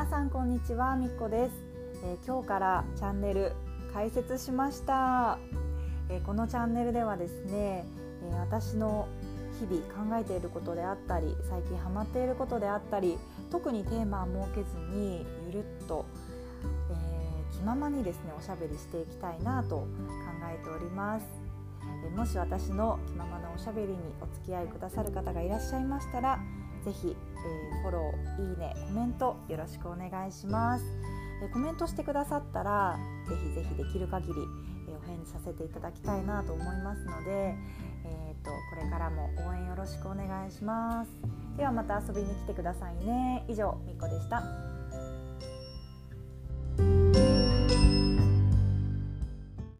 皆さんこんにちはみっこです、えー、今日からチャンネル開設しました、えー、このチャンネルではですね、え私の日々考えていることであったり最近ハマっていることであったり特にテーマを設けずにゆるっと、え気ままにですねおしゃべりしていきたいなと考えております。もし私の気ままなおしゃべりにお付き合いくださる方がいらっしゃいましたらぜひ、えー、フォロー、いいね、コメントよろしくお願いします。えー、コメントしてくださったらぜひぜひできる限り、えー、お返事させていただきたいなと思いますので、えーと、これからも応援よろしくお願いします。ではまた遊びに来てくださいね。以上、みっこでした。